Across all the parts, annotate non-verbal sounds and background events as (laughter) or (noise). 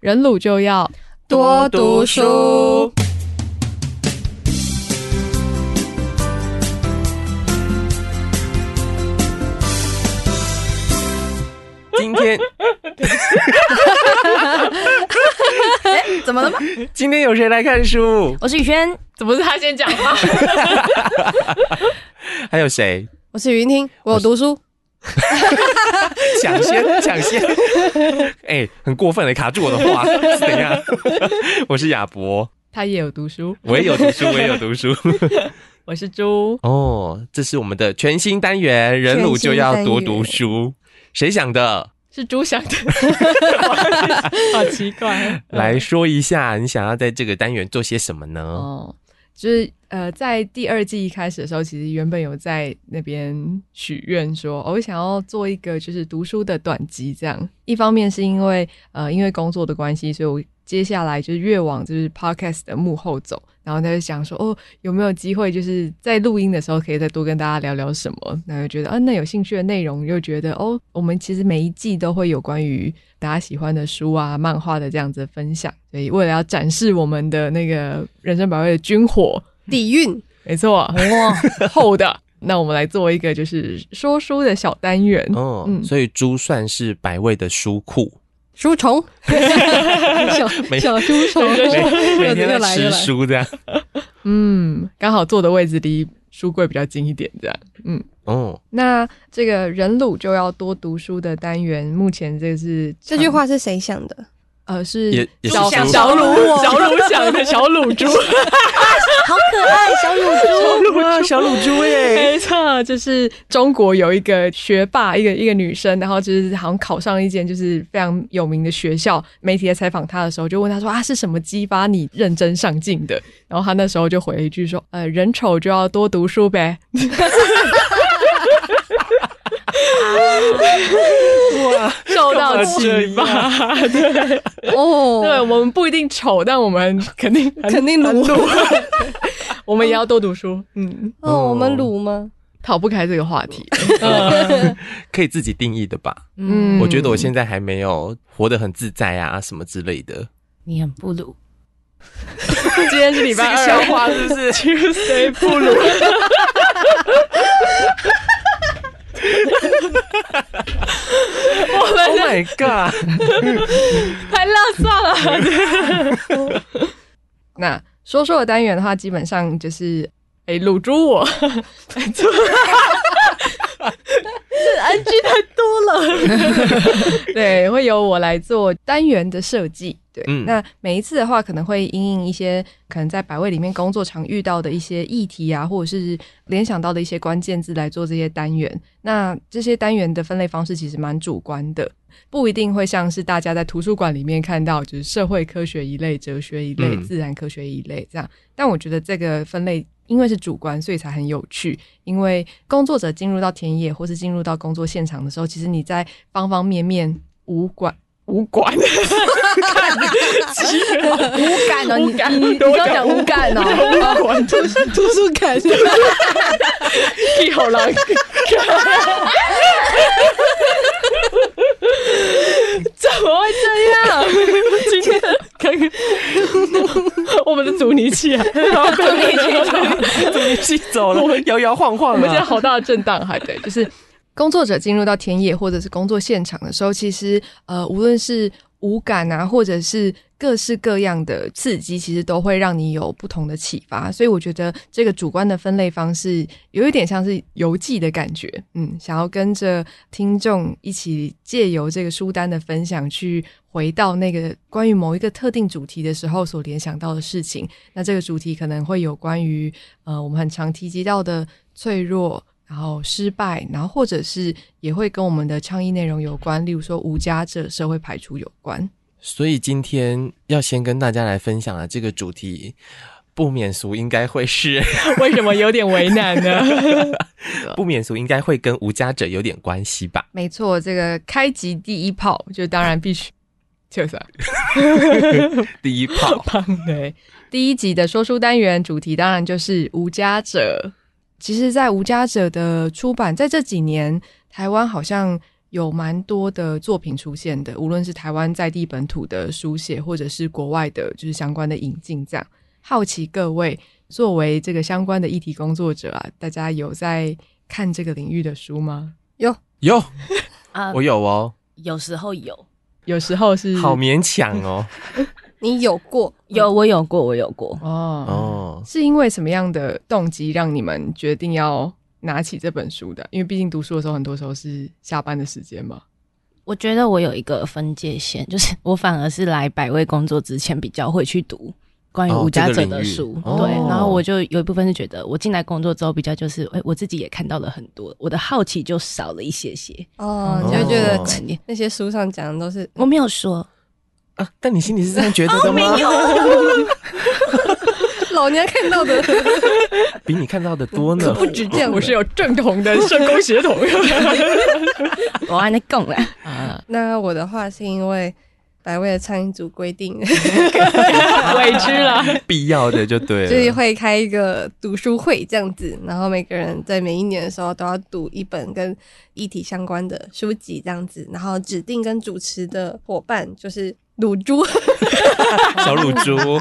人鲁就要多读书。今天，欸，怎么了吗？今天有谁来看书？我是宇轩，怎么是他先讲话？(laughs) (laughs) 还有谁？我是云听，我有读书。(laughs) 抢先，(laughs) 抢先！哎、欸，很过分的，卡住我的话 (laughs) 是怎样？我是亚博，他也有读书，我也有读书，我也有读书。我是猪哦，这是我们的全新单元，人鲁就要多读书。谁想的？是猪想的，好奇怪。来说一下，你想要在这个单元做些什么呢？哦，就是呃，在第二季一开始的时候，其实原本有在那边许愿说，我想要做一个就是读书的短集，这样。一方面是因为呃，因为工作的关系，所以我。接下来就是越往就是 podcast 的幕后走，然后他就想说，哦，有没有机会就是在录音的时候可以再多跟大家聊聊什么？然后就觉得，啊，那有兴趣的内容，又觉得，哦，我们其实每一季都会有关于大家喜欢的书啊、漫画的这样子分享，所以为了要展示我们的那个人生百味的军火 (laughs) 底蕴，没错，哇，(laughs) 厚的，那我们来做一个就是说书的小单元，哦，嗯，所以猪算是百味的书库。书虫，(laughs) 小小书虫，每天都吃书这样。嗯，刚好坐的位置离书柜比较近一点，这样。嗯，哦，那这个人鲁就要多读书的单元，目前这是这句话是谁想的？呃，是小小卤，小卤想的小卤猪，(laughs) 好可爱，(laughs) 小卤猪，小卤猪耶，没错，就是中国有一个学霸，一个一个女生，然后就是好像考上一间就是非常有名的学校。媒体在采访她的时候，就问她说啊，是什么激发你认真上进的？然后她那时候就回了一句说，呃，人丑就要多读书呗。(laughs) 哇，受到启发，对 (laughs) 哦，对，我们不一定丑，但我们肯定 (laughs) 肯定鲁，(laughs) 我们也要多读书。嗯，哦，我们鲁吗？逃不开这个话题，可以自己定义的吧？嗯，我觉得我现在还没有活得很自在啊，什么之类的。你很不鲁。今天是礼拜二，笑话是不是？Tuesday 不鲁。Oh my god！(laughs) 太浪算了。(laughs) 那说说的单元的话，基本上就是诶，卤猪我，(laughs) 这 NG 太多了。(laughs) 对，会由我来做单元的设计。对，嗯、那每一次的话，可能会因应一些可能在百位里面工作常遇到的一些议题啊，或者是联想到的一些关键字来做这些单元。那这些单元的分类方式其实蛮主观的，不一定会像是大家在图书馆里面看到，就是社会科学一类、哲学一类、嗯、自然科学一类这样。但我觉得这个分类因为是主观，所以才很有趣。因为工作者进入到田野或是进入到工作现场的时候，其实你在方方面面无管。无感，无感。哦，你感。你你刚讲无感哦，无感。图图书馆，(laughs) 你好难，怎么会这样？(laughs) 今天刚刚我们的阻尼器啊，阻尼器，阻尼器走了，摇摇晃晃，我们现在好大的震荡，还对，就是。工作者进入到田野或者是工作现场的时候，其实呃，无论是五感啊，或者是各式各样的刺激，其实都会让你有不同的启发。所以我觉得这个主观的分类方式有一点像是游记的感觉，嗯，想要跟着听众一起借由这个书单的分享，去回到那个关于某一个特定主题的时候所联想到的事情。那这个主题可能会有关于呃，我们很常提及到的脆弱。然后失败，然后或者是也会跟我们的倡议内容有关，例如说无家者、社会排除有关。所以今天要先跟大家来分享的这个主题，不免俗应该会是 (laughs) 为什么有点为难呢？(laughs) 不免俗应该会跟无家者有点关系吧？没错，这个开集第一炮就当然必须就是 (laughs) 第一炮。对，第一集的说书单元主题当然就是无家者。其实，在无家者的出版，在这几年，台湾好像有蛮多的作品出现的，无论是台湾在地本土的书写，或者是国外的，就是相关的引进。这样，好奇各位作为这个相关的议题工作者啊，大家有在看这个领域的书吗？有有 (laughs) 啊，我有哦，有时候有，有时候是好勉强哦。(laughs) 你有过？有，我有过，我有过。哦哦，是因为什么样的动机让你们决定要？拿起这本书的，因为毕竟读书的时候，很多时候是下班的时间嘛。我觉得我有一个分界线，就是我反而是来百味工作之前比较会去读关于无家者的书，哦这个、对。然后我就有一部分是觉得，我进来工作之后比较就是，哎、欸，我自己也看到了很多，我的好奇就少了一些些。哦，你就觉得那些书上讲的都是我没有说啊，但你心里是这样觉得的吗？老娘看到的。(laughs) 比你看到的多呢，不止这样，我是有正统的社工血统。(laughs) 我还能讲了啊！那我的话是因为百味的餐饮组规定，(laughs) 委屈了，必要的就对了，就是会开一个读书会这样子，然后每个人在每一年的时候都要读一本跟议题相关的书籍这样子，然后指定跟主持的伙伴就是卤猪，小卤猪。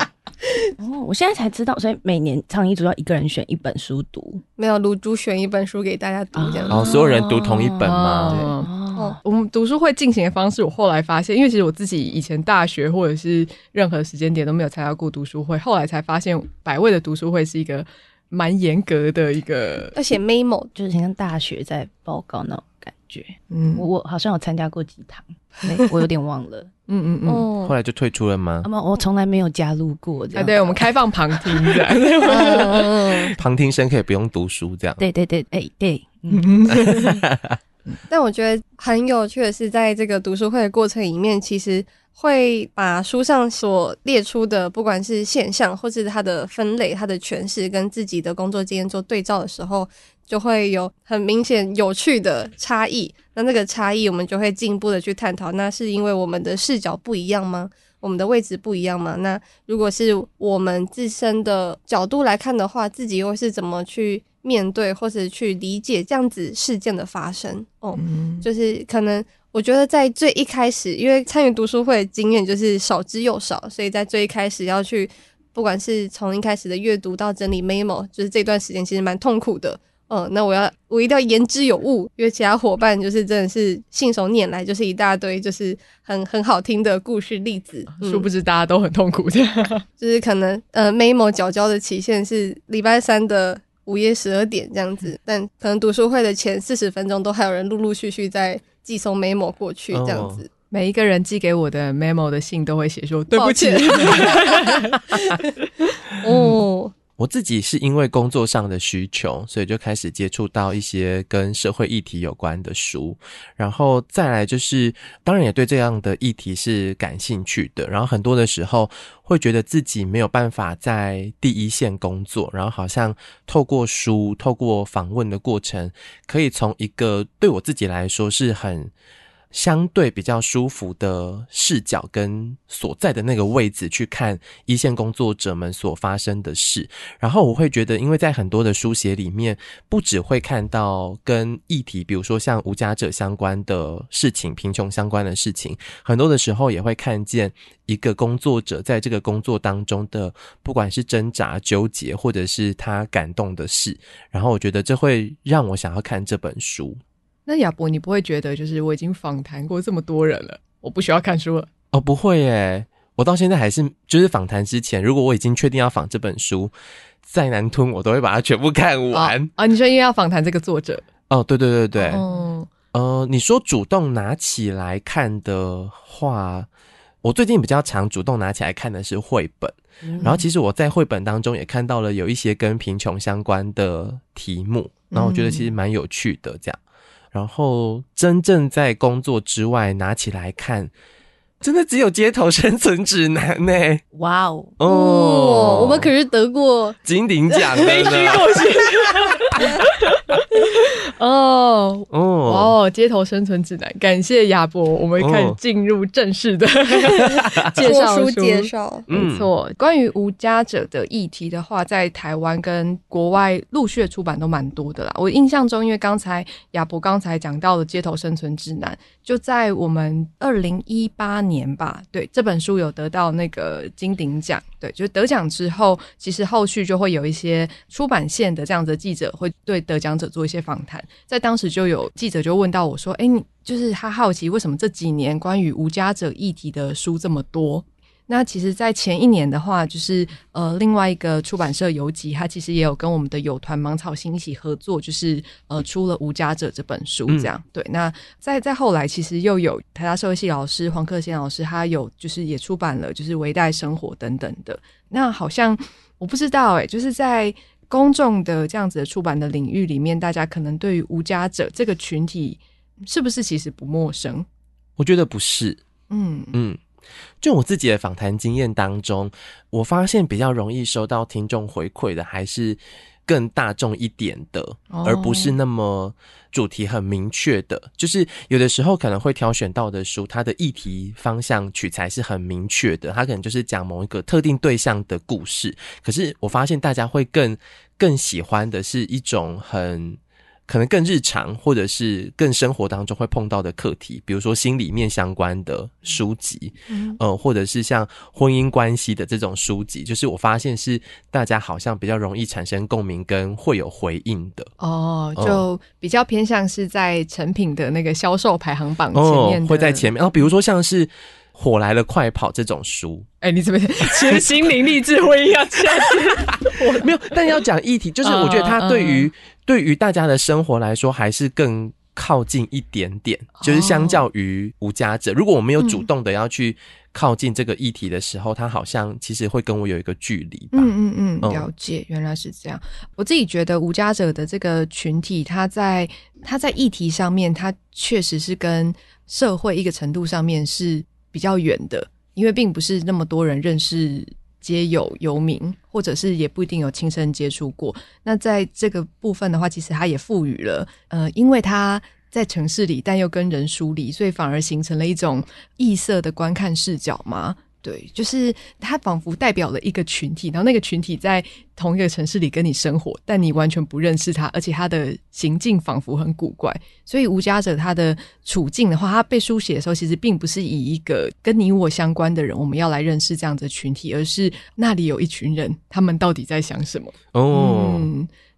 哦，我现在才知道，所以每年倡议组要一个人选一本书读，没有卢珠选一本书给大家读这样子。哦，所有人读同一本吗？对。哦，我们读书会进行的方式，我后来发现，因为其实我自己以前大学或者是任何时间点都没有参加过读书会，后来才发现百味的读书会是一个蛮严格的一个，要写 memo，就是像大学在报告那种感觉。嗯，我我好像有参加过几堂。我有点忘了，(laughs) 嗯嗯嗯，后来就退出了吗？我从来没有加入过这样。啊，对，我们开放旁听这样，(laughs) 旁听生可以不用读书这样。对对对，哎对。(laughs) 但我觉得很有趣的是，在这个读书会的过程里面，其实会把书上所列出的，不管是现象或是它的分类、它的诠释，跟自己的工作经验做对照的时候，就会有很明显有趣的差异。那那个差异，我们就会进一步的去探讨。那是因为我们的视角不一样吗？我们的位置不一样吗？那如果是我们自身的角度来看的话，自己又是怎么去面对或者去理解这样子事件的发生？哦，嗯、就是可能我觉得在最一开始，因为参与读书会的经验就是少之又少，所以在最一开始要去，不管是从一开始的阅读到整理 memo，就是这段时间其实蛮痛苦的。哦，那我要我一定要言之有物，因为其他伙伴就是真的是信手拈来，就是一大堆就是很很好听的故事例子。嗯、殊不知大家都很痛苦的，(laughs) 就是可能呃 memo 缴交的期限是礼拜三的午夜十二点这样子，但可能读书会的前四十分钟都还有人陆陆续续在寄送 memo 过去这样子。哦、每一个人寄给我的 memo 的信都会写说对不起。(laughs) 哦。我自己是因为工作上的需求，所以就开始接触到一些跟社会议题有关的书，然后再来就是，当然也对这样的议题是感兴趣的。然后很多的时候会觉得自己没有办法在第一线工作，然后好像透过书、透过访问的过程，可以从一个对我自己来说是很。相对比较舒服的视角跟所在的那个位置去看一线工作者们所发生的事，然后我会觉得，因为在很多的书写里面，不只会看到跟议题，比如说像无家者相关的事情、贫穷相关的事情，很多的时候也会看见一个工作者在这个工作当中的，不管是挣扎、纠结，或者是他感动的事，然后我觉得这会让我想要看这本书。那亚伯，你不会觉得就是我已经访谈过这么多人了，我不需要看书了？哦，不会耶，我到现在还是就是访谈之前，如果我已经确定要访这本书，再难吞我都会把它全部看完。啊、哦哦，你说因为要访谈这个作者？哦，对对对对，哦，呃，你说主动拿起来看的话，我最近比较常主动拿起来看的是绘本，嗯、然后其实我在绘本当中也看到了有一些跟贫穷相关的题目，然后我觉得其实蛮有趣的，这样。然后真正在工作之外拿起来看，真的只有《街头生存指南》呢！哇哦哦，我们可是得过金鼎奖的呢。(laughs) (laughs) 哦哦哦！街头生存指南，感谢亚伯，我们开始进入正式的、哦、介绍书介绍。没错，关于无家者的议题的话，在台湾跟国外陆续的出版都蛮多的啦。我印象中，因为刚才亚伯刚才讲到的街头生存指南，就在我们二零一八年吧，对，这本书有得到那个金鼎奖。对，就得奖之后，其实后续就会有一些出版线的这样子的记者会对得奖者做一些访谈。在当时就有记者就问到我说：“哎，你就是他好奇为什么这几年关于无家者议题的书这么多？”那其实，在前一年的话，就是呃，另外一个出版社游集，他其实也有跟我们的友团芒草心一起合作，就是呃，出了《无家者》这本书，这样、嗯、对。那再再后来，其实又有台大社会系老师黄克先老师，他有就是也出版了，就是《微带生活》等等的。那好像我不知道哎、欸，就是在公众的这样子的出版的领域里面，大家可能对于无家者这个群体，是不是其实不陌生？我觉得不是，嗯嗯。就我自己的访谈经验当中，我发现比较容易收到听众回馈的，还是更大众一点的，而不是那么主题很明确的。就是有的时候可能会挑选到的书，它的议题方向取材是很明确的，它可能就是讲某一个特定对象的故事。可是我发现大家会更更喜欢的是一种很。可能更日常，或者是更生活当中会碰到的课题，比如说心里面相关的书籍，嗯，呃，或者是像婚姻关系的这种书籍，就是我发现是大家好像比较容易产生共鸣跟会有回应的。哦，就比较偏向是在成品的那个销售排行榜前面，哦，会在前面。然后比如说像是。火来了，快跑！这种书，哎、欸，你怎么 (laughs) 其实心灵励志会要这样我没有，但要讲议题，就是我觉得它对于、uh, uh, 对于大家的生活来说，还是更靠近一点点。就是相较于无家者，如果我没有主动的要去靠近这个议题的时候，它、嗯、好像其实会跟我有一个距离。嗯嗯嗯，了解，原来是这样。我自己觉得无家者的这个群体，他在他在议题上面，他确实是跟社会一个程度上面是。比较远的，因为并不是那么多人认识街友游民，或者是也不一定有亲身接触过。那在这个部分的话，其实它也赋予了，呃，因为它在城市里，但又跟人疏离，所以反而形成了一种异色的观看视角嘛。对，就是它仿佛代表了一个群体，然后那个群体在同一个城市里跟你生活，但你完全不认识他，而且他的行径仿佛很古怪。所以无家者他的处境的话，他被书写的时候，其实并不是以一个跟你我相关的人，我们要来认识这样的群体，而是那里有一群人，他们到底在想什么？哦。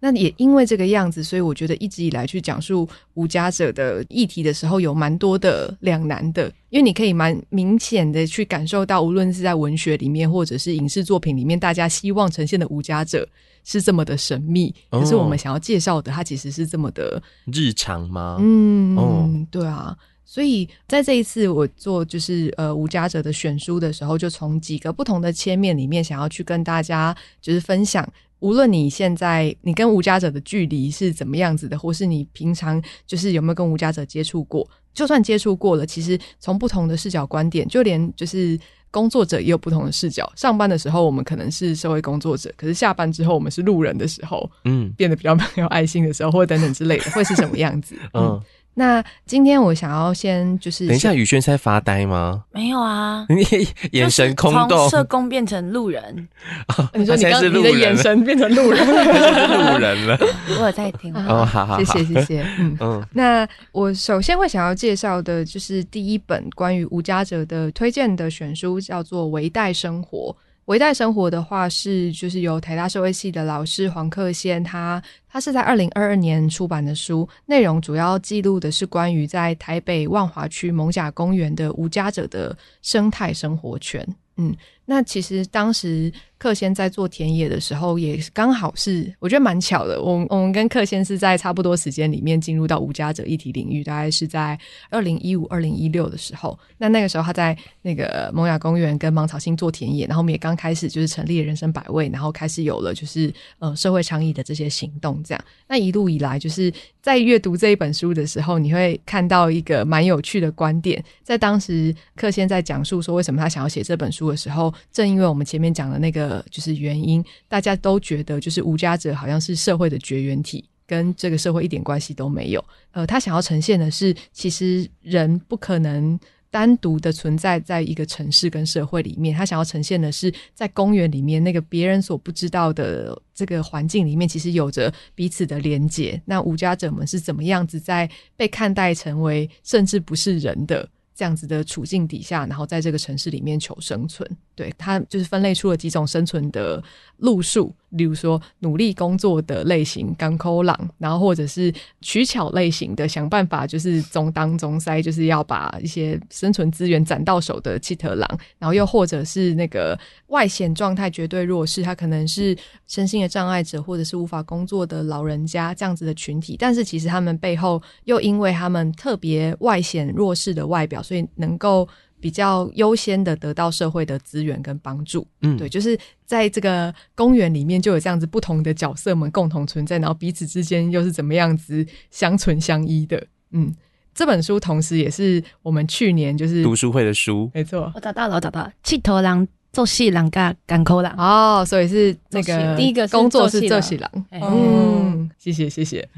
那也因为这个样子，所以我觉得一直以来去讲述无家者的议题的时候，有蛮多的两难的，因为你可以蛮明显的去感受到，无论是在文学里面或者是影视作品里面，大家希望呈现的无家者是这么的神秘，可是我们想要介绍的，它其实是这么的日常吗？嗯，哦，对啊，所以在这一次我做就是呃无家者的选书的时候，就从几个不同的切面里面，想要去跟大家就是分享。无论你现在你跟无家者的距离是怎么样子的，或是你平常就是有没有跟无家者接触过，就算接触过了，其实从不同的视角观点，就连就是工作者也有不同的视角。上班的时候我们可能是社会工作者，可是下班之后我们是路人的时候，嗯，变得比较没有爱心的时候，或者等等之类的，会是什么样子？(laughs) 嗯。嗯那今天我想要先就是等一下，宇轩在发呆吗？没有啊，(laughs) 你眼神空洞，从社工变成路人。(laughs) 哦、你说你刚你的眼神变成路人，(laughs) 路人了。我有在听哦，好好，谢谢谢谢。嗯嗯，那我首先会想要介绍的就是第一本关于无家者的推荐的选书，叫做《微带生活》。微带生活的话是，就是由台大社会系的老师黄克先，他他是在二零二二年出版的书，内容主要记录的是关于在台北万华区艋舺公园的无家者的生态生活圈。嗯，那其实当时克先在做田野的时候，也刚好是我觉得蛮巧的。我我们跟克先是在差不多时间里面进入到无家者议题领域，大概是在二零一五、二零一六的时候。那那个时候他在那个蒙雅公园跟芒草心做田野，然后我们也刚开始就是成立了人生百味，然后开始有了就是呃社会倡议的这些行动。这样，那一路以来就是在阅读这一本书的时候，你会看到一个蛮有趣的观点。在当时克先在讲述说为什么他想要写这本书的时候，正因为我们前面讲的那个就是原因，大家都觉得就是无家者好像是社会的绝缘体。跟这个社会一点关系都没有。呃，他想要呈现的是，其实人不可能单独的存在在一个城市跟社会里面。他想要呈现的是，在公园里面那个别人所不知道的这个环境里面，其实有着彼此的连结。那无家者们是怎么样子在被看待成为甚至不是人的？这样子的处境底下，然后在这个城市里面求生存，对，它就是分类出了几种生存的路数，例如说努力工作的类型，甘苦人，然后或者是取巧类型的，想办法就是中当中塞，就是要把一些生存资源攒到手的七特狼，然后又或者是那个外显状态绝对弱势，他可能是身心的障碍者，或者是无法工作的老人家这样子的群体，但是其实他们背后又因为他们特别外显弱势的外表。所以能够比较优先的得到社会的资源跟帮助，嗯，对，就是在这个公园里面就有这样子不同的角色们共同存在，然后彼此之间又是怎么样子相存相依的，嗯，这本书同时也是我们去年就是读书会的书，没错，我找到了，我找到了，气头狼做戏狼跟甘苦人哦，所以是那个第一个工作是做戏狼，嗯，谢谢谢谢。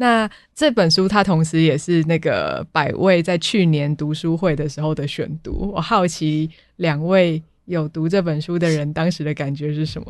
那这本书它同时也是那个百位在去年读书会的时候的选读。我好奇两位有读这本书的人当时的感觉是什么？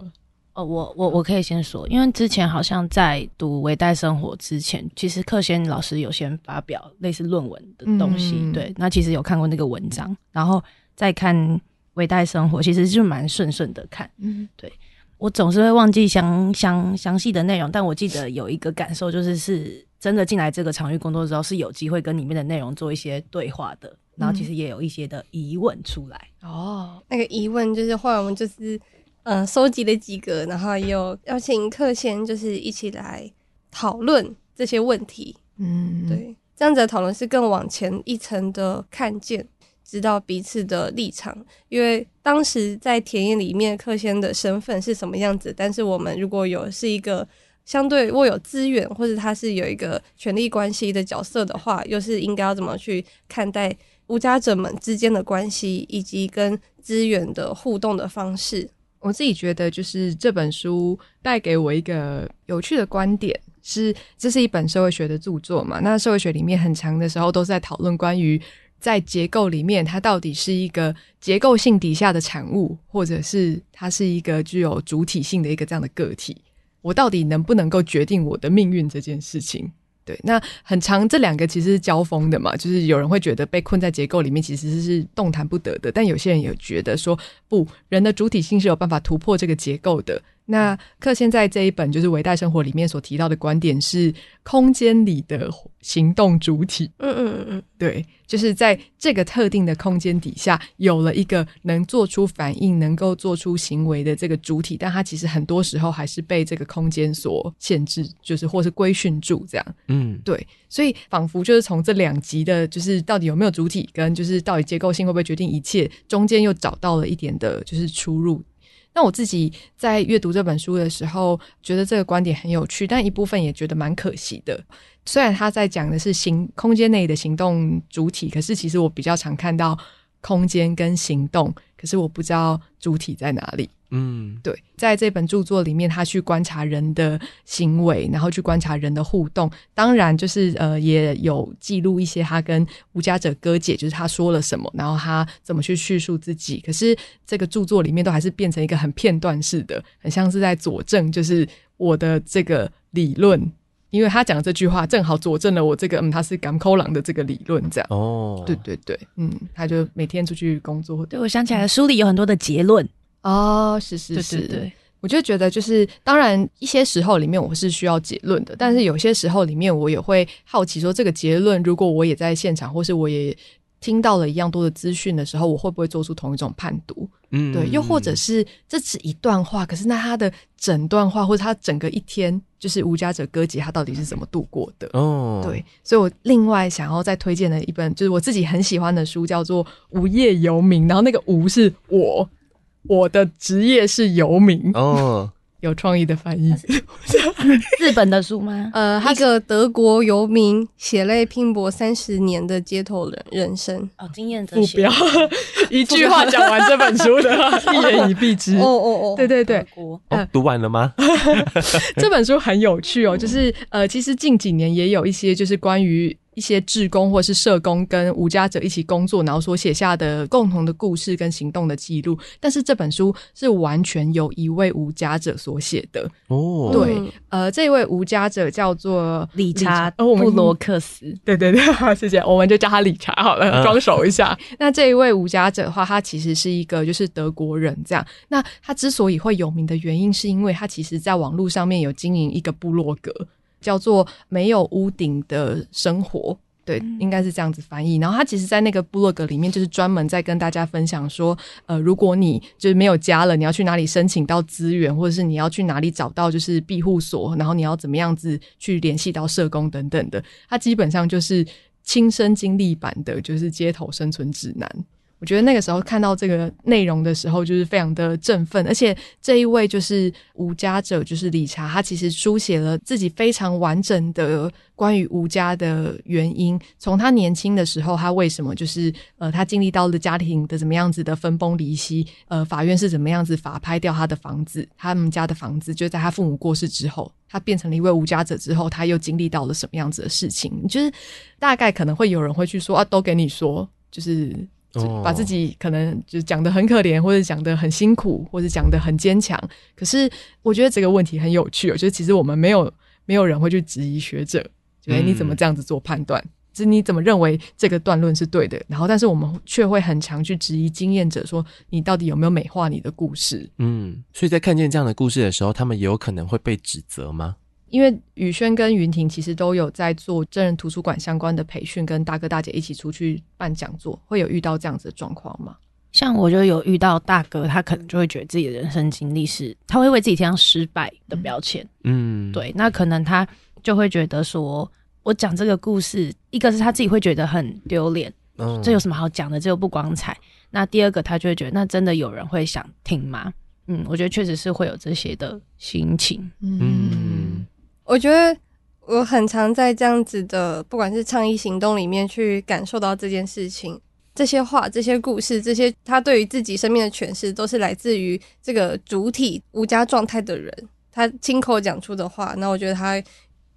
哦，我我我可以先说，因为之前好像在读《微袋生活》之前，其实克先老师有先发表类似论文的东西，嗯、对，那其实有看过那个文章，然后再看《微袋生活》，其实就蛮顺顺的看，嗯，对。我总是会忘记详详详细的内容，但我记得有一个感受，就是是真的进来这个场域工作之后，是有机会跟里面的内容做一些对话的，然后其实也有一些的疑问出来。嗯、哦，那个疑问就是后来我们就是嗯收集了几个，然后也有邀请客先就是一起来讨论这些问题。嗯，对，这样子的讨论是更往前一层的看见。知道彼此的立场，因为当时在田野里面，克先的身份是什么样子。但是我们如果有是一个相对握有资源，或者他是有一个权力关系的角色的话，又是应该要怎么去看待无家者们之间的关系，以及跟资源的互动的方式？我自己觉得，就是这本书带给我一个有趣的观点，是这是一本社会学的著作嘛？那社会学里面很长的时候都在讨论关于。在结构里面，它到底是一个结构性底下的产物，或者是它是一个具有主体性的一个这样的个体？我到底能不能够决定我的命运这件事情？对，那很长，这两个其实是交锋的嘛，就是有人会觉得被困在结构里面其实是动弹不得的，但有些人也觉得说不，人的主体性是有办法突破这个结构的。那克现在这一本就是《维代生活》里面所提到的观点是空间里的行动主体。嗯嗯嗯嗯，对，就是在这个特定的空间底下，有了一个能做出反应、能够做出行为的这个主体，但它其实很多时候还是被这个空间所限制，就是或是规训住这样。嗯，对，所以仿佛就是从这两集的，就是到底有没有主体，跟就是到底结构性会不会决定一切，中间又找到了一点的就是出入。那我自己在阅读这本书的时候，觉得这个观点很有趣，但一部分也觉得蛮可惜的。虽然他在讲的是行空间内的行动主体，可是其实我比较常看到空间跟行动，可是我不知道主体在哪里。嗯，对，在这本著作里面，他去观察人的行为，然后去观察人的互动。当然，就是呃，也有记录一些他跟无家者哥姐，就是他说了什么，然后他怎么去叙述自己。可是这个著作里面都还是变成一个很片段式的，很像是在佐证，就是我的这个理论，因为他讲的这句话正好佐证了我这个嗯，他是港口狼的这个理论，这样。哦，对对对，嗯，他就每天出去工作。对，我想起来了，书里有很多的结论。哦，是是是，对对对，我就觉得就是，当然一些时候里面我是需要结论的，但是有些时候里面我也会好奇说，这个结论如果我也在现场，或是我也听到了一样多的资讯的时候，我会不会做出同一种判读？嗯，对，又或者是这只一段话，可是那他的整段话或者他整个一天，就是无家者歌集他到底是怎么度过的？哦，对，所以我另外想要再推荐的一本，就是我自己很喜欢的书，叫做《无业游民》，然后那个“无”是我。我的职业是游民哦，有创意的翻译，日本的书吗？(laughs) 呃，一个德国游民血泪拼搏三十年的街头人人生。哦，经验者不要一句话讲完这本书的，(laughs) 一言以蔽之。哦哦哦，对对对，哦，读完了吗？(laughs) 这本书很有趣哦，就是呃，其实近几年也有一些就是关于。一些志工或是社工跟无家者一起工作，然后所写下的共同的故事跟行动的记录。但是这本书是完全由一位无家者所写的哦。对，呃，这位无家者叫做理查布罗克斯。(laughs) 对对对，谢谢，我们就叫他理查好了，装熟一下。嗯、(laughs) 那这一位无家者的话，他其实是一个就是德国人这样。那他之所以会有名的原因，是因为他其实在网络上面有经营一个部落格。叫做没有屋顶的生活，对，应该是这样子翻译。然后他其实，在那个部落格里面，就是专门在跟大家分享说，呃，如果你就是没有家了，你要去哪里申请到资源，或者是你要去哪里找到就是庇护所，然后你要怎么样子去联系到社工等等的。他基本上就是亲身经历版的，就是街头生存指南。我觉得那个时候看到这个内容的时候，就是非常的振奋。而且这一位就是无家者，就是理查，他其实书写了自己非常完整的关于无家的原因。从他年轻的时候，他为什么就是呃，他经历到了家庭的怎么样子的分崩离析，呃，法院是怎么样子法拍掉他的房子，他们家的房子，就在他父母过世之后，他变成了一位无家者之后，他又经历到了什么样子的事情？就是大概可能会有人会去说啊，都给你说，就是。把自己可能就讲得很可怜，或者讲得很辛苦，或者讲得很坚强。可是我觉得这个问题很有趣，就是其实我们没有没有人会去质疑学者，觉得你怎么这样子做判断？就是你怎么认为这个断论是对的？(laughs) 然后，但是我们却会很常去质疑经验者，说你到底有没有美化你的故事？嗯，所以在看见这样的故事的时候，他们也有可能会被指责吗？因为宇轩跟云婷其实都有在做真人图书馆相关的培训，跟大哥大姐一起出去办讲座，会有遇到这样子的状况吗？像我就有遇到大哥，他可能就会觉得自己的人生经历是，他会为自己贴上失败的标签。嗯，对，那可能他就会觉得说，我讲这个故事，一个是他自己会觉得很丢脸，嗯，这有什么好讲的？这又不光彩。那第二个，他就会觉得，那真的有人会想听吗？嗯，我觉得确实是会有这些的心情。嗯。嗯我觉得我很常在这样子的，不管是倡议行动里面去感受到这件事情，这些话、这些故事、这些他对于自己生命的诠释，都是来自于这个主体无家状态的人，他亲口讲出的话。那我觉得他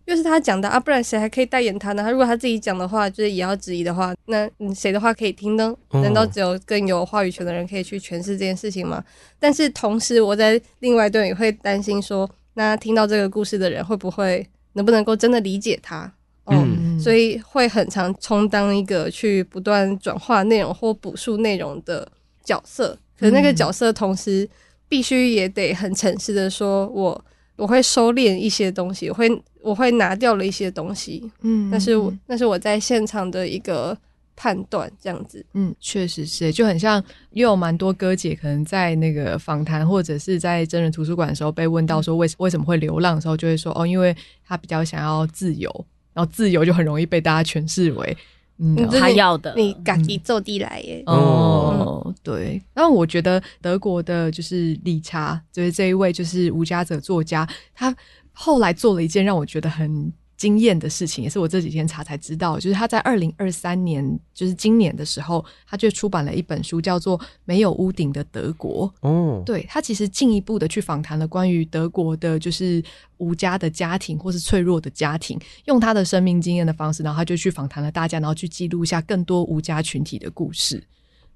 又是他讲的啊，不然谁还可以代言他呢？他如果他自己讲的话，就是也要质疑的话，那谁的话可以听呢？难道只有更有话语权的人可以去诠释这件事情吗？但是同时，我在另外一段也会担心说。那听到这个故事的人会不会能不能够真的理解他？嗯，所以会很常充当一个去不断转化内容或补述内容的角色。可是那个角色同时必须也得很诚实的说，我我会收敛一些东西，我会我会拿掉了一些东西。嗯，那是我那是我在现场的一个。判断这样子，嗯，确实是，就很像，又有蛮多哥姐可能在那个访谈或者是在真人图书馆的时候被问到说为为什么会流浪的时候，就会说哦，因为他比较想要自由，然后自由就很容易被大家诠释为嗯他要的，你赶紧坐地来耶。嗯、哦，对。然后我觉得德国的就是理查，就是这一位就是无家者作家，他后来做了一件让我觉得很。惊艳的事情也是我这几天查才知道，就是他在二零二三年，就是今年的时候，他就出版了一本书，叫做《没有屋顶的德国》。哦，对，他其实进一步的去访谈了关于德国的，就是无家的家庭或是脆弱的家庭，用他的生命经验的方式，然后他就去访谈了大家，然后去记录一下更多无家群体的故事。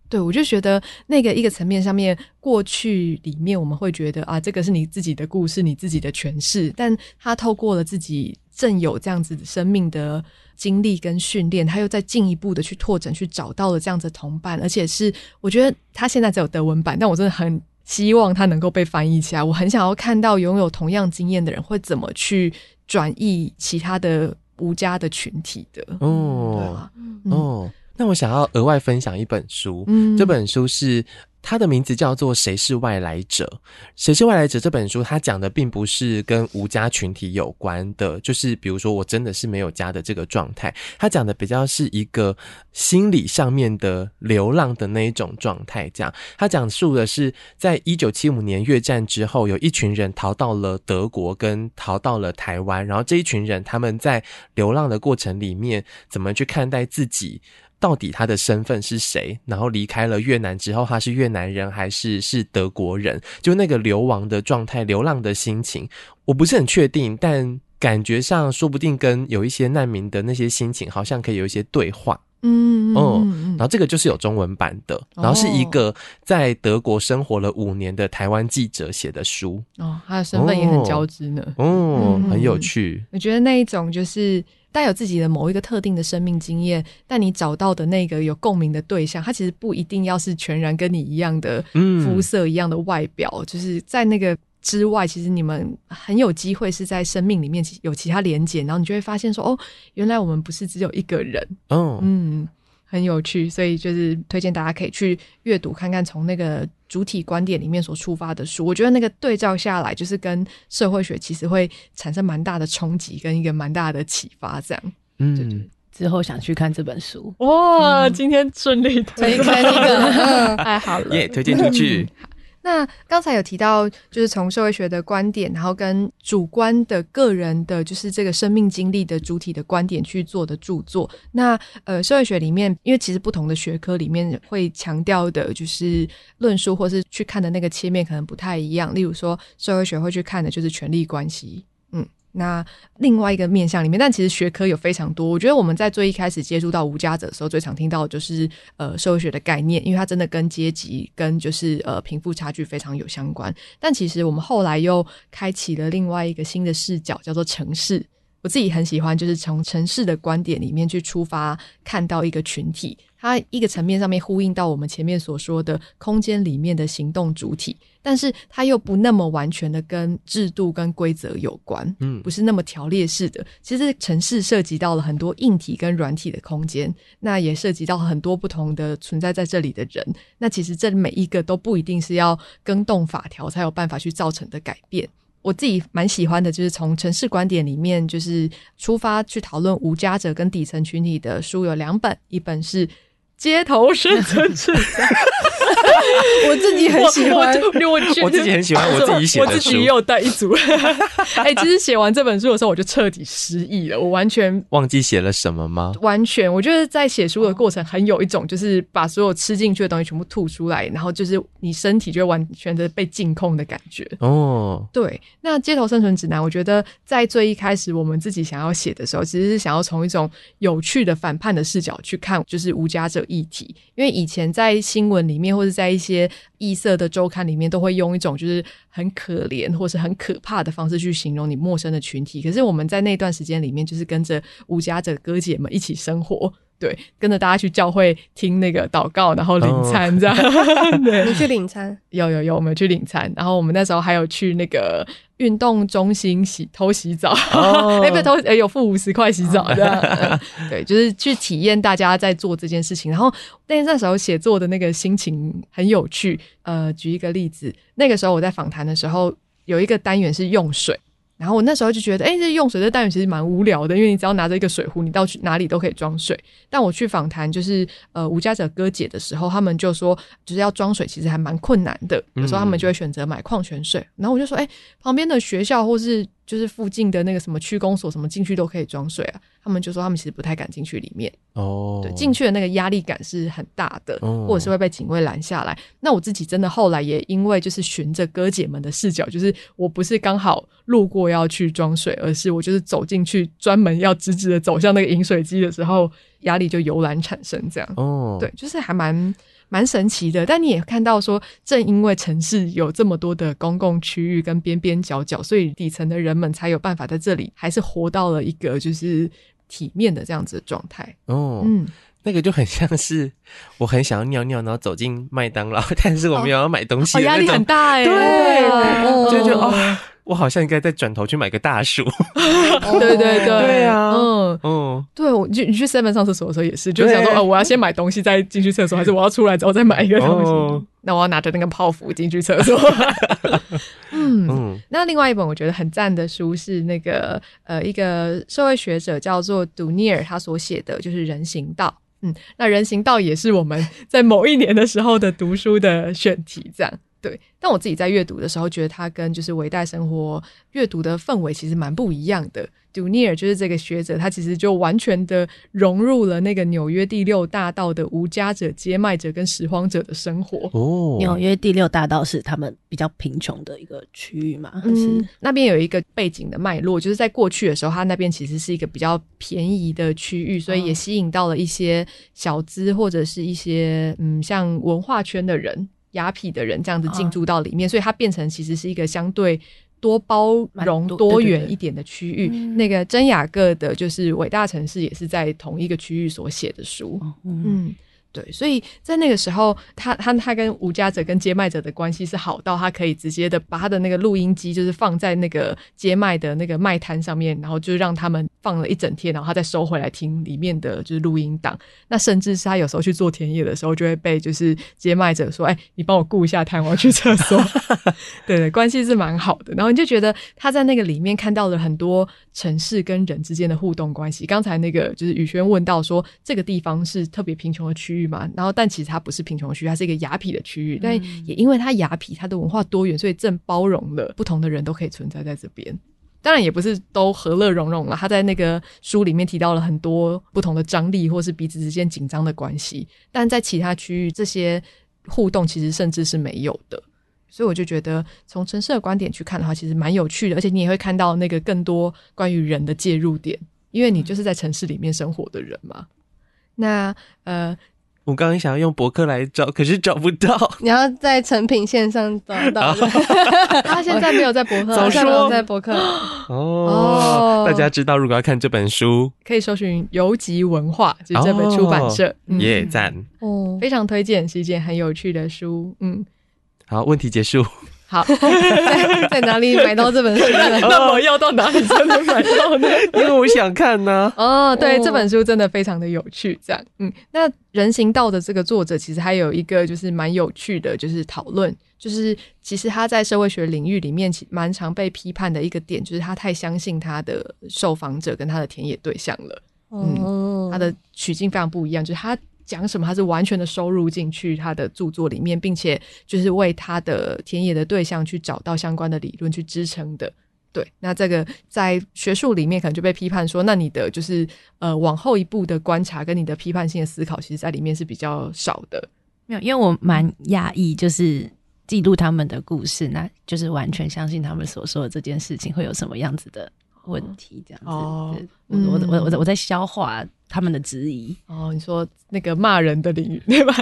对，我就觉得那个一个层面上面，过去里面我们会觉得啊，这个是你自己的故事，你自己的诠释，但他透过了自己。正有这样子的生命的经历跟训练，他又再进一步的去拓展，去找到了这样子的同伴，而且是我觉得他现在只有德文版，但我真的很希望他能够被翻译起来。我很想要看到拥有同样经验的人会怎么去转译其他的无家的群体的。哦，对啊，嗯、哦。那我想要额外分享一本书，嗯，这本书是。它的名字叫做《谁是外来者》。《谁是外来者》这本书，它讲的并不是跟无家群体有关的，就是比如说我真的是没有家的这个状态。它讲的比较是一个心理上面的流浪的那一种状态。这样，它讲述的是在一九七五年越战之后，有一群人逃到了德国，跟逃到了台湾。然后这一群人他们在流浪的过程里面，怎么去看待自己？到底他的身份是谁？然后离开了越南之后，他是越南人还是是德国人？就那个流亡的状态、流浪的心情，我不是很确定，但感觉上说不定跟有一些难民的那些心情，好像可以有一些对话。嗯哦，嗯，然后这个就是有中文版的，然后是一个在德国生活了五年的台湾记者写的书。哦，他的身份也很交织呢。哦，哦，很有趣。我觉得那一种就是。带有自己的某一个特定的生命经验，但你找到的那个有共鸣的对象，他其实不一定要是全然跟你一样的肤色、一样的外表，嗯，就是在那个之外，其实你们很有机会是在生命里面有其他连接，然后你就会发现说，哦，原来我们不是只有一个人。哦，嗯。很有趣，所以就是推荐大家可以去阅读看看，从那个主体观点里面所出发的书，我觉得那个对照下来，就是跟社会学其实会产生蛮大的冲击，跟一个蛮大的启发。这样，嗯，之后想去看这本书。哇，嗯、今天顺利推荐一个，(laughs) 太好了，耶，推荐出去。(laughs) 那刚才有提到，就是从社会学的观点，然后跟主观的个人的，就是这个生命经历的主体的观点去做的著作。那呃，社会学里面，因为其实不同的学科里面会强调的，就是论述或是去看的那个切面可能不太一样。例如说，社会学会去看的就是权力关系。那另外一个面向里面，但其实学科有非常多。我觉得我们在最一开始接触到无家者的时候，最常听到就是呃社会学的概念，因为它真的跟阶级跟就是呃贫富差距非常有相关。但其实我们后来又开启了另外一个新的视角，叫做城市。我自己很喜欢，就是从城市的观点里面去出发，看到一个群体，它一个层面上面呼应到我们前面所说的空间里面的行动主体，但是它又不那么完全的跟制度跟规则有关，嗯，不是那么条列式的。其实城市涉及到了很多硬体跟软体的空间，那也涉及到很多不同的存在在这里的人。那其实这每一个都不一定是要跟动法条才有办法去造成的改变。我自己蛮喜欢的，就是从城市观点里面，就是出发去讨论无家者跟底层群体的书有两本，一本是《街头生存指南》。(laughs) 我自己很喜欢，我，我，我自己很喜欢我自己写的，我自己也有带一组。(laughs) 哎、欸，其实写完这本书的时候，我就彻底失忆了，我完全忘记写了什么吗？完全，我觉得在写书的过程，很有一种就是把所有吃进去的东西全部吐出来，然后就是你身体就完全的被净空的感觉。哦，对。那《街头生存指南》，我觉得在最一开始我们自己想要写的时候，其实是想要从一种有趣的反叛的视角去看，就是无家者议题，因为以前在新闻里面或者在一些异色的周刊里面，都会用一种就是很可怜或是很可怕的方式去形容你陌生的群体。可是我们在那段时间里面，就是跟着无家者哥姐们一起生活，对，跟着大家去教会听那个祷告，然后领餐这样。(laughs) Oh. 对，你去领餐？有有有，我们去领餐。然后我们那时候还有去那个运动中心洗偷洗澡，(laughs) 哎、oh. 欸，不是偷，哎、欸，有付五十块洗澡这样。(laughs) 对，就是去体验大家在做这件事情。然后但是那时候写作的那个心情很有趣。呃，举一个例子，那个时候我在访谈的时候，有一个单元是用水。然后我那时候就觉得，哎、欸，这用水这单元其实蛮无聊的，因为你只要拿着一个水壶，你到去哪里都可以装水。但我去访谈，就是呃无家者哥姐的时候，他们就说，就是要装水其实还蛮困难的，有时候他们就会选择买矿泉水。然后我就说，哎、旁边的学校或是。就是附近的那个什么区公所，什么进去都可以装水啊。他们就说他们其实不太敢进去里面哦，对，进去的那个压力感是很大的，哦，或者是会被警卫拦下来。那我自己真的后来也因为就是循着哥姐们的视角，就是我不是刚好路过要去装水，而是我就是走进去专门要直直的走向那个饮水机的时候，压力就油然产生这样。哦，对，就是还蛮。蛮神奇的，但你也看到说，正因为城市有这么多的公共区域跟边边角角，所以底层的人们才有办法在这里，还是活到了一个就是体面的这样子的状态。哦，嗯，那个就很像是我很想要尿尿，然后走进麦当劳，(laughs) 但是我没有要买东西，压、力很大哎、欸，对，哦、就就哦。我好像应该再转头去买个大树。对对对，对 (laughs) 啊，嗯嗯，对，我就你去 seven 上厕所的时候也是，就想说，哦，我要先买东西再进去厕所，还是我要出来之后再买一个东西？(laughs) 那我要拿着那个泡芙进去厕所。嗯嗯，那另外一本我觉得很赞的书是那个呃，一个社会学者叫做杜尼尔，他所写的就是人行道。嗯，那人行道也是我们在某一年的时候的读书的选题，这样。对，但我自己在阅读的时候，觉得它跟就是维代生活阅读的氛围其实蛮不一样的。杜尼尔就是这个学者，他其实就完全的融入了那个纽约第六大道的无家者、街卖者跟拾荒者的生活。哦，纽约第六大道是他们比较贫穷的一个区域嘛？嗯，是那边有一个背景的脉络，就是在过去的时候，他那边其实是一个比较便宜的区域，所以也吸引到了一些小资或者是一些嗯，像文化圈的人。雅痞的人这样子进驻到里面，所以它变成其实是一个相对多包容、多元一点的区域。那个真雅各的，就是伟大城市，也是在同一个区域所写的书。嗯。对，所以在那个时候，他他他跟无家者跟接麦者的关系是好到他可以直接的把他的那个录音机就是放在那个接麦的那个卖摊上面，然后就让他们放了一整天，然后他再收回来听里面的就是录音档。那甚至是他有时候去做田野的时候，就会被就是接麦者说：“哎，你帮我顾一下摊，我要去厕所。” (laughs) 对对，关系是蛮好的。然后你就觉得他在那个里面看到了很多城市跟人之间的互动关系。刚才那个就是宇轩问到说，这个地方是特别贫穷的区域嘛，然后，但其实它不是贫穷区，它是一个雅痞的区域。但也因为它雅痞，它的文化多元，所以正包容了不同的人都可以存在在这边。当然，也不是都和乐融融了。他在那个书里面提到了很多不同的张力，或是彼此之间紧张的关系。但在其他区域，这些互动其实甚至是没有的。所以我就觉得，从城市的观点去看的话，其实蛮有趣的。而且你也会看到那个更多关于人的介入点，因为你就是在城市里面生活的人嘛。那呃。我刚刚想要用博客来找，可是找不到。你要在成品线上找到。(laughs) 他现在没有在博客，(laughs) 早说在博客。哦，大家知道，如果要看这本书，可以搜寻游集文化，就是这本出版社。耶赞哦，非常推荐，是一件很有趣的书。嗯，好，问题结束。好，在 (laughs) 在哪里买到这本书？(laughs) 那我要到哪里才能买到呢？(laughs) 因为我想看呢。哦，对，这本书真的非常的有趣。这样，嗯，那人行道的这个作者其实还有一个就是蛮有趣的，就是讨论，就是其实他在社会学领域里面其蛮常被批判的一个点，就是他太相信他的受访者跟他的田野对象了。嗯，他的取径非常不一样，就是他。讲什么？他是完全的收入进去他的著作里面，并且就是为他的田野的对象去找到相关的理论去支撑的。对，那这个在学术里面可能就被批判说，那你的就是呃往后一步的观察跟你的批判性的思考，其实在里面是比较少的。没有，因为我蛮讶异，就是记录他们的故事，那就是完全相信他们所说的这件事情会有什么样子的问题，这样子。哦，我我我我我在消化。他们的质疑哦，你说那个骂人的领域对吧？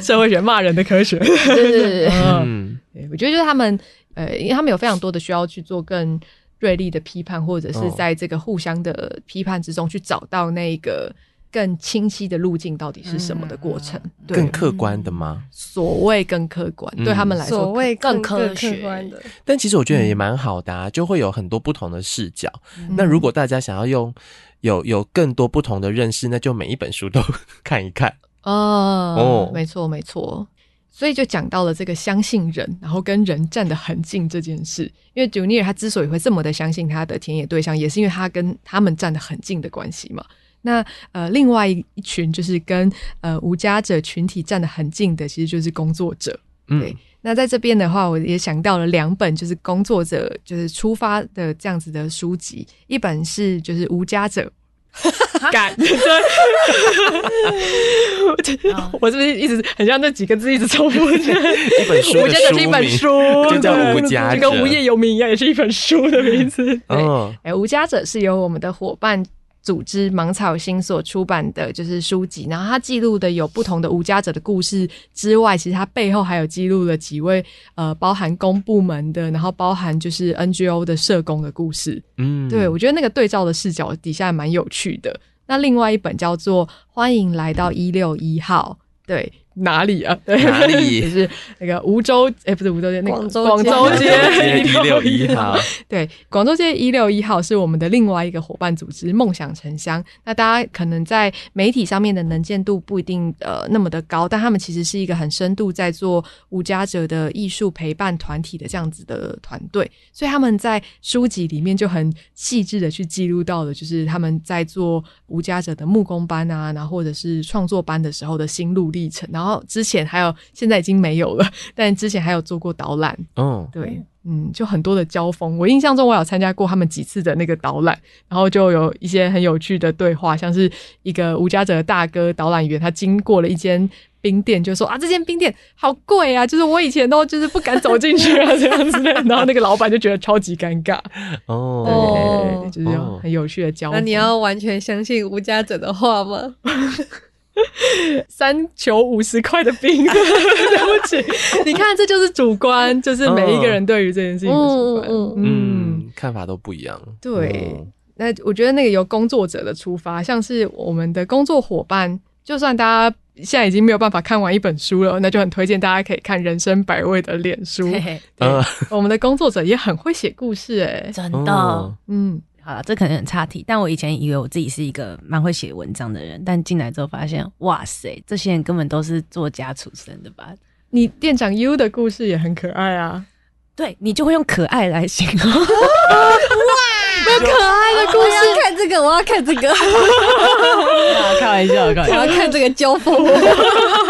社会学骂人的科学，对对对，嗯，对，我觉得就是他们呃，因为他们有非常多的需要去做更锐利的批判，或者是在这个互相的批判之中去找到那个更清晰的路径到底是什么的过程，对更客观的吗？所谓更客观，对他们来说，所谓更科学的。但其实我觉得也蛮好的啊，就会有很多不同的视角。那如果大家想要用。有有更多不同的认识，那就每一本书都 (laughs) 看一看哦。哦，没错没错，所以就讲到了这个相信人，然后跟人站得很近这件事。因为杜尼尔他之所以会这么的相信他的田野对象，也是因为他跟他们站得很近的关系嘛。那呃，另外一群就是跟呃无家者群体站得很近的，其实就是工作者。嗯。对那在这边的话，我也想到了两本，就是工作者就是出发的这样子的书籍。一本是就是无家者，感 (laughs) 对，我是不是一直很像那几个字一直重复？(laughs) 一本书，无家者是一本书，就叫无家者，就跟无业游民一样，也是一本书的名字。对，哎，无家者是由我们的伙伴。组织芒草心所出版的就是书籍，然后它记录的有不同的无家者的故事之外，其实它背后还有记录了几位呃，包含公部门的，然后包含就是 NGO 的社工的故事。嗯，对，我觉得那个对照的视角底下蛮有趣的。那另外一本叫做《欢迎来到一六一号》，对，哪里啊？(laughs) 对哪里？就是那个梧州，哎、欸，不是梧州街，那个广州广州街一六一号。(laughs) 对，广州街一六一号是我们的另外一个伙伴组织——梦想城乡。那大家可能在媒体上面的能见度不一定呃那么的高，但他们其实是一个很深度在做无家者的艺术陪伴团体的这样子的团队，所以他们在书籍里面就很细致的去记录到的，就是他们在做无家者的木工班啊，然后或者是创作班的时候的心路历程。然后之前还有，现在已经没有了，(laughs) 但之前还有做过导览。哦，对，嗯，就很多的交锋。我印象中，我有参加过他们几次的那个导览，然后就有一些很有趣的对话，像是一个吴家者的大哥导览员，他经过了一间冰店，就说啊，这间冰店好贵啊，就是我以前都就是不敢走进去啊，(laughs) 这样子的。然后那个老板就觉得超级尴尬。哦，对，就是有很有趣的交锋。那你要完全相信吴家者的话吗？(laughs) 三球五十块的冰，(laughs) 对不起，你看，这就是主观，就是每一个人对于这件事情的主观，嗯嗯，嗯，看法都不一样。对，嗯、那我觉得那个由工作者的出发，像是我们的工作伙伴，就算大家现在已经没有办法看完一本书了，那就很推荐大家可以看人生百味的脸书。嘿嘿对，我们的工作者也很会写故事、欸，哎，真的，嗯。好了，这可能很差题，但我以前以为我自己是一个蛮会写文章的人，但进来之后发现，哇塞，这些人根本都是作家出身的吧？你店长 U 的故事也很可爱啊，对，你就会用可爱来形容。(laughs) 有可爱的故事，我要看这个，我要看这个。(laughs) 开玩笑，开玩笑，我要看这个交锋，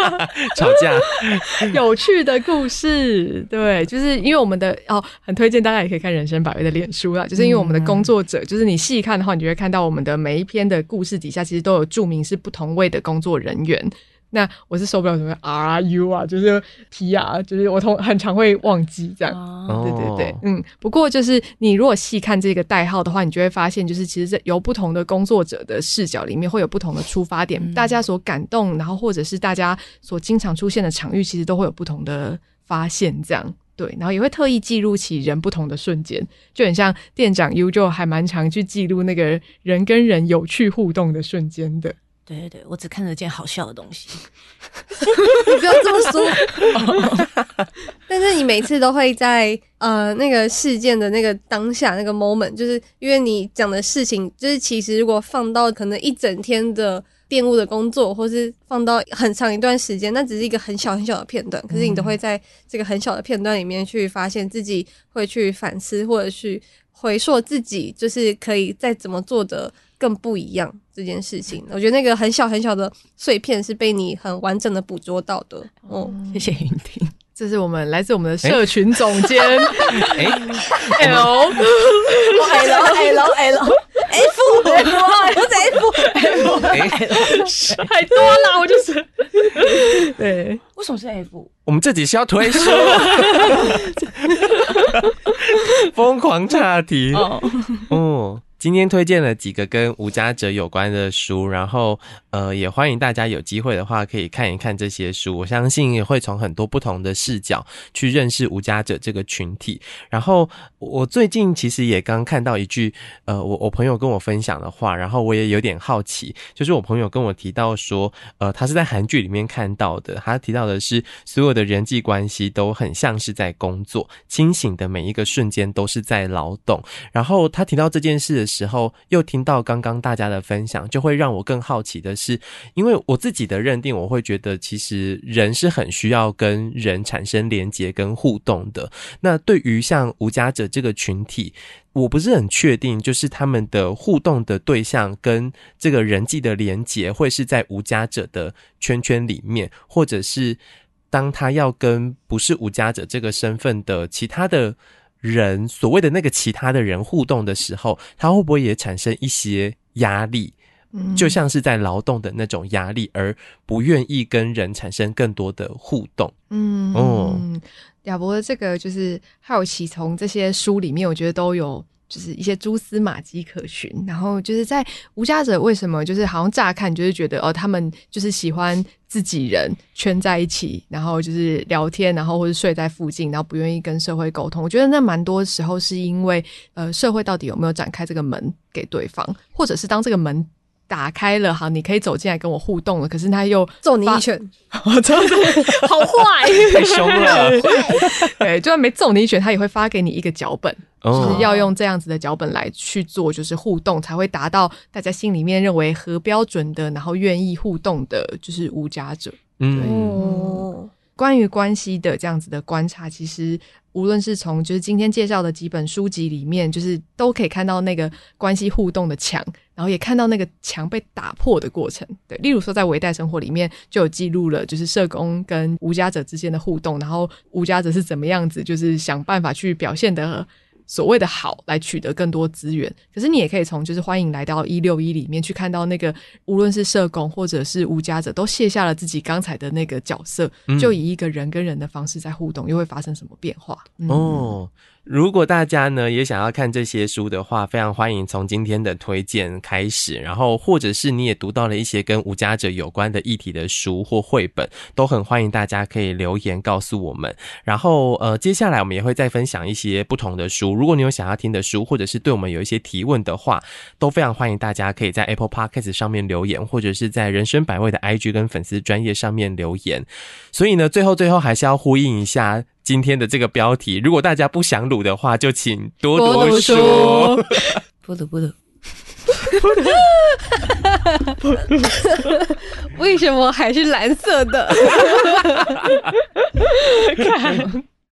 (laughs) 吵架，(laughs) 有趣的故事。对，就是因为我们的哦，很推荐大家也可以看人生百味的脸书啦。就是因为我们的工作者，嗯、就是你细看的话，你就会看到我们的每一篇的故事底下，其实都有注明是不同位的工作人员。那我是受不了什么 R U 啊，就是 P R，就是我通很常会忘记这样。哦、对对对，嗯。不过就是你如果细看这个代号的话，你就会发现，就是其实这由不同的工作者的视角里面会有不同的出发点，嗯、大家所感动，然后或者是大家所经常出现的场域，其实都会有不同的发现。这样对，然后也会特意记录起人不同的瞬间，就很像店长 U 就还蛮常去记录那个人跟人有趣互动的瞬间的。对对对，我只看了件好笑的东西。(laughs) 你不要这么说。但是你每次都会在呃那个事件的那个当下那个 moment，就是因为你讲的事情，就是其实如果放到可能一整天的店务的工作，或是放到很长一段时间，那只是一个很小很小的片段。可是你都会在这个很小的片段里面去发现自己会去反思，或者去回溯自己，就是可以再怎么做的。更不一样这件事情，我觉得那个很小很小的碎片是被你很完整的捕捉到的。哦，谢谢云婷，这是我们来自我们的社群总监。(laughs) 哎，L L (laughs) L L F F，我在 F F，太多了，我就是。对，为什么是 F？我们这集是要推书，(laughs) 疯狂岔题。哦，哦。今天推荐了几个跟无家者有关的书，然后呃，也欢迎大家有机会的话可以看一看这些书。我相信也会从很多不同的视角去认识无家者这个群体。然后我最近其实也刚看到一句呃，我我朋友跟我分享的话，然后我也有点好奇，就是我朋友跟我提到说，呃，他是在韩剧里面看到的，他提到的是所有的人际关系都很像是在工作，清醒的每一个瞬间都是在劳动。然后他提到这件事时候，又听到刚刚大家的分享，就会让我更好奇的是，因为我自己的认定，我会觉得其实人是很需要跟人产生连结跟互动的。那对于像无家者这个群体，我不是很确定，就是他们的互动的对象跟这个人际的连结，会是在无家者的圈圈里面，或者是当他要跟不是无家者这个身份的其他的。人所谓的那个其他的人互动的时候，他会不会也产生一些压力？嗯，就像是在劳动的那种压力，而不愿意跟人产生更多的互动。嗯，哦，亚伯的这个就是好奇，从这些书里面，我觉得都有。就是一些蛛丝马迹可循，然后就是在无家者为什么就是好像乍看就是觉得哦，他们就是喜欢自己人圈在一起，然后就是聊天，然后或者睡在附近，然后不愿意跟社会沟通。我觉得那蛮多时候是因为呃，社会到底有没有展开这个门给对方，或者是当这个门打开了，好，你可以走进来跟我互动了。可是他又揍你一拳，我真的好坏，太凶了。(laughs) 对，就算没揍你一拳，他也会发给你一个脚本，哦就是要用这样子的脚本来去做，就是互动才会达到大家心里面认为合标准的，然后愿意互动的，就是无家者。嗯，哦，关于关系的这样子的观察，其实无论是从就是今天介绍的几本书籍里面，就是都可以看到那个关系互动的墙，然后也看到那个墙被打破的过程。对，例如说在微代生活里面就有记录了，就是社工跟无家者之间的互动，然后无家者是怎么样子，就是想办法去表现的。所谓的好来取得更多资源，可是你也可以从就是欢迎来到一六一里面去看到那个无论是社工或者是无家者都卸下了自己刚才的那个角色，嗯就以一个人跟人的方式在互动，又会发生什么变化？嗯、哦。如果大家呢也想要看这些书的话，非常欢迎从今天的推荐开始，然后或者是你也读到了一些跟无家者有关的议题的书或绘本，都很欢迎大家可以留言告诉我们。然后呃，接下来我们也会再分享一些不同的书。如果你有想要听的书，或者是对我们有一些提问的话，都非常欢迎大家可以在 Apple Podcast 上面留言，或者是在人生百味的 IG 跟粉丝专业上面留言。所以呢，最后最后还是要呼应一下。今天的这个标题，如果大家不想卤的话，就请多读书。不读不读。(laughs) 为什么还是蓝色的？(laughs) 看